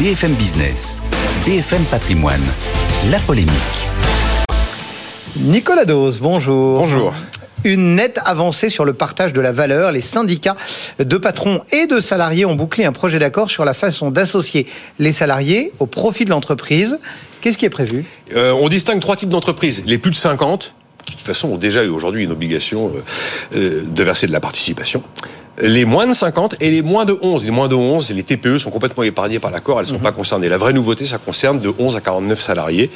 BFM Business, BFM Patrimoine, la polémique. Nicolas Dose, bonjour. Bonjour. Une nette avancée sur le partage de la valeur. Les syndicats de patrons et de salariés ont bouclé un projet d'accord sur la façon d'associer les salariés au profit de l'entreprise. Qu'est-ce qui est prévu? Euh, on distingue trois types d'entreprises. Les plus de 50, qui de toute façon ont déjà eu aujourd'hui une obligation euh, euh, de verser de la participation. Les moins de 50 et les moins de 11. Les moins de 11, les TPE sont complètement épargnées par l'accord, elles ne sont pas concernées. La vraie nouveauté, ça concerne de 11 à 49 salariés.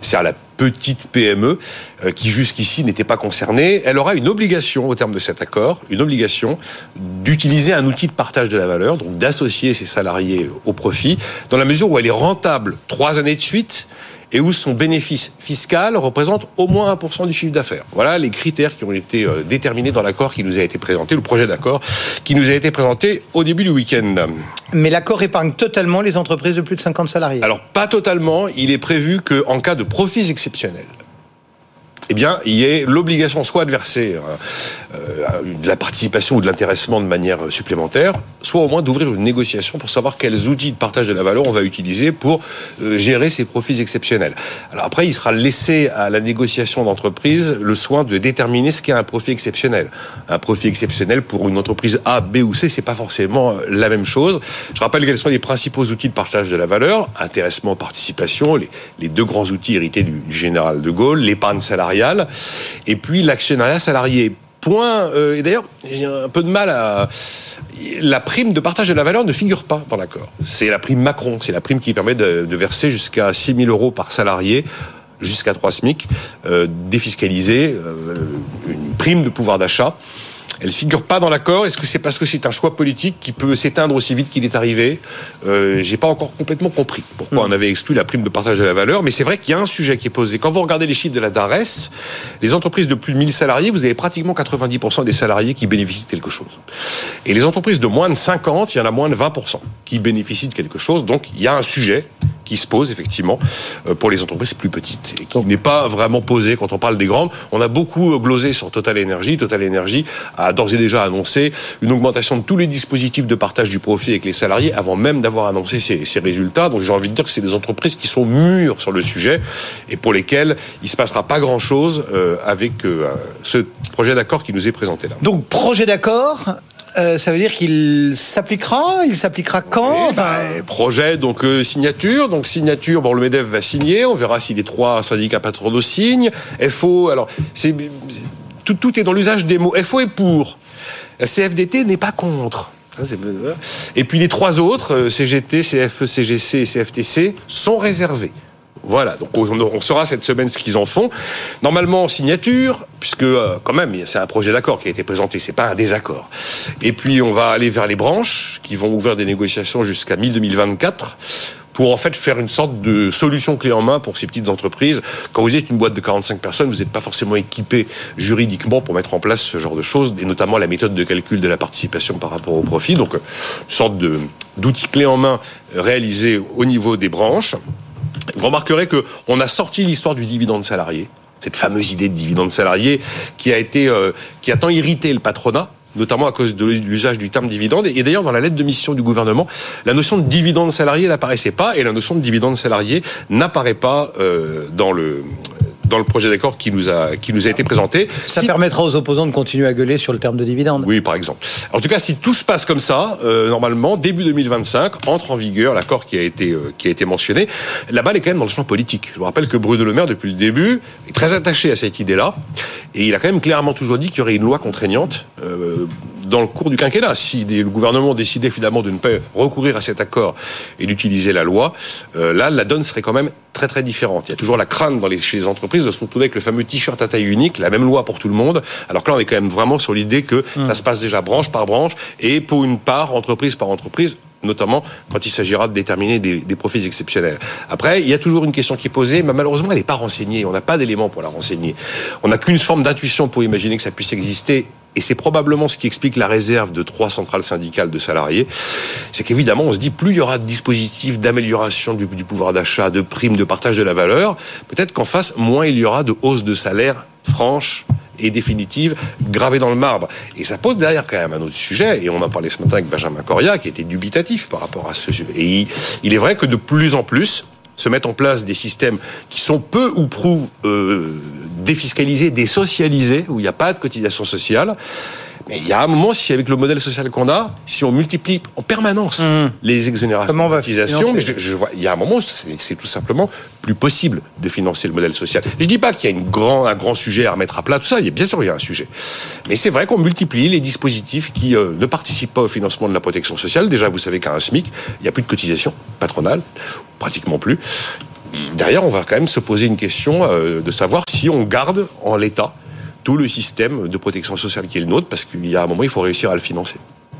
C'est à la petite PME euh, qui jusqu'ici n'était pas concernée. Elle aura une obligation au terme de cet accord, une obligation d'utiliser un outil de partage de la valeur, donc d'associer ses salariés au profit, dans la mesure où elle est rentable trois années de suite et où son bénéfice fiscal représente au moins 1% du chiffre d'affaires. Voilà les critères qui ont été euh, déterminés dans l'accord qui nous a été présenté, le projet d'accord qui nous a été présenté au début du week-end. Mais l'accord épargne totalement les entreprises de plus de 50 salariés. Alors pas totalement, il est prévu qu'en cas de profits exceptionnels, eh bien, il y ait l'obligation soit de verser euh, euh, de la participation ou de l'intéressement de manière supplémentaire, soit au moins d'ouvrir une négociation pour savoir quels outils de partage de la valeur on va utiliser pour euh, gérer ces profits exceptionnels. Alors après, il sera laissé à la négociation d'entreprise le soin de déterminer ce qu'est un profit exceptionnel. Un profit exceptionnel pour une entreprise A, B ou C, c'est pas forcément la même chose. Je rappelle quels sont les principaux outils de partage de la valeur intéressement, participation, les, deux grands outils hérités du général de Gaulle, l'épargne salariale et puis l'actionnariat salarié. Euh, et d'ailleurs, j'ai un peu de mal à. La prime de partage de la valeur ne figure pas dans l'accord. C'est la prime Macron. C'est la prime qui permet de, verser jusqu'à 6 000 euros par salarié jusqu'à 3 SMIC, euh, défiscalisée, euh, une prime de pouvoir d'achat. Elle figure pas dans l'accord. Est-ce que c'est parce que c'est un choix politique qui peut s'éteindre aussi vite qu'il est arrivé? Euh, J'ai pas encore complètement compris pourquoi on avait exclu la prime de partage de la valeur. Mais c'est vrai qu'il y a un sujet qui est posé. Quand vous regardez les chiffres de la DARES, les entreprises de plus de 1000 salariés, vous avez pratiquement 90% des salariés qui bénéficient de quelque chose. Et les entreprises de moins de 50, il y en a moins de 20% qui bénéficient de quelque chose. Donc il y a un sujet qui se pose effectivement euh, pour les entreprises plus petites et qui n'est pas vraiment posé quand on parle des grandes. On a beaucoup euh, glosé sur Total Energy. Total Energy a d'ores et déjà annoncé une augmentation de tous les dispositifs de partage du profit avec les salariés avant même d'avoir annoncé ses, ses résultats. Donc j'ai envie de dire que c'est des entreprises qui sont mûres sur le sujet et pour lesquelles il se passera pas grand chose avec euh, ce projet d'accord qui nous est présenté là. Donc, projet d'accord, euh, ça veut dire qu'il s'appliquera Il s'appliquera quand Oui, Enfin, bah, projet, donc euh, signature. Donc signature, bon, le MEDEF va signer. On verra si les trois syndicats patronaux signent. FO, alors, c'est, tout, tout est dans l'usage des mots. FO est pour. La CFDT n'est pas contre. Et puis les trois autres, euh, CGT, CFE, CGC et CFTC, sont réservés. Voilà, donc on, saura cette semaine ce qu'ils en font. Normalement, signature, puisque euh, quand même, c'est un projet d'accord qui a été présenté, c'est pas un désaccord. Et puis on va aller vers les branches qui vont ouvrir des négociations jusqu'à mi-2024 pour en fait faire une sorte de solution clé en main pour ces petites entreprises. Quand vous êtes une boîte de 45 personnes, vous n'êtes pas forcément équipé juridiquement pour mettre en place ce genre de choses, et notamment la méthode de calcul de la participation par rapport au profit. Donc, euh, une sorte de d'outil clé en main réalisé au niveau des branches. Vous remarquerez que on a sorti l'histoire du dividende salarié, cette fameuse idée de dividende salarié qui a été, euh, qui a tant irrité le patronat notamment à cause de l'usage du terme dividende. Et d'ailleurs, dans la lettre de mission du gouvernement, la notion de dividende salarié n'apparaissait pas, et la notion de dividende salarié n'apparaît pas euh, dans le dans le projet d'accord qui nous a qui nous a été présenté. ça Si- permettra aux opposants de continuer à gueuler sur le terme de dividende. oui, par exemple. En tout cas, si tout se passe comme ça, euh, normalement, début 2025, entre en vigueur l'accord qui a été euh, qui a été mentionné. La balle est quand même dans le champ politique. Je vous rappelle que Bruno Le Maire, depuis le début, est très attaché à cette idée-là, et il a quand même clairement toujours dit qu'il y aurait une loi contraignante. euh, dans le cours du quinquennat, si le gouvernement décidait finalement de ne pas recourir à cet accord et d'utiliser la loi, euh, là, la donne serait quand même très très différente. Il y a toujours la crainte dans les, chez les entreprises de se retrouver avec le fameux t-shirt à taille unique, la même loi pour tout le monde, alors que là, on est quand même vraiment sur l'idée que ça se passe déjà branche par branche et pour une part, entreprise par entreprise, notamment quand il s'agira de déterminer des, des, profits exceptionnels. Après, il y a toujours une question qui est posée, mais malheureusement, elle n'est pas renseignée. On n'a pas d'éléments pour la renseigner. On n'a qu'une forme d'intuition pour imaginer que ça puisse exister. Et c'est probablement ce qui explique la réserve de trois centrales syndicales de salariés. C'est qu'évidemment, on se dit, plus il y aura de dispositifs d'amélioration du, pouvoir d'achat, de primes, de partage de la valeur, peut-être qu'en face, moins il y aura de hausse de salaire franche et définitive gravée dans le marbre. Et ça pose derrière quand même un autre sujet, et on en parlait ce matin avec Benjamin Coria, qui était dubitatif par rapport à ce sujet. Et il, il est vrai que de plus en plus, se mettent en place des systèmes qui sont peu ou prou euh, défiscalisés, désocialisés, où il n'y a pas de cotisation sociale. Mais il y a un moment, si avec le modèle social qu'on a, si on multiplie en permanence mmh. les exonérations Comment on va de cotisation, mais je, je, vois, il y a un moment, c'est tout simplement plus possible de financer le modèle social. Je dis pas qu'il y a une grand, un grand sujet à remettre à plat, tout ça. Il y a, bien sûr, il y a un sujet. Mais c'est vrai qu'on multiplie les dispositifs qui euh, ne participent pas au financement de la protection sociale. Déjà, vous savez qu'à un SMIC, il n'y a plus de cotisation patronale, pratiquement plus. Derrière, on va quand même se poser une question euh, de savoir si on garde en l'état tout le système de protection sociale qui est le nôtre, parce qu'il y a un moment, il faut réussir à le financer.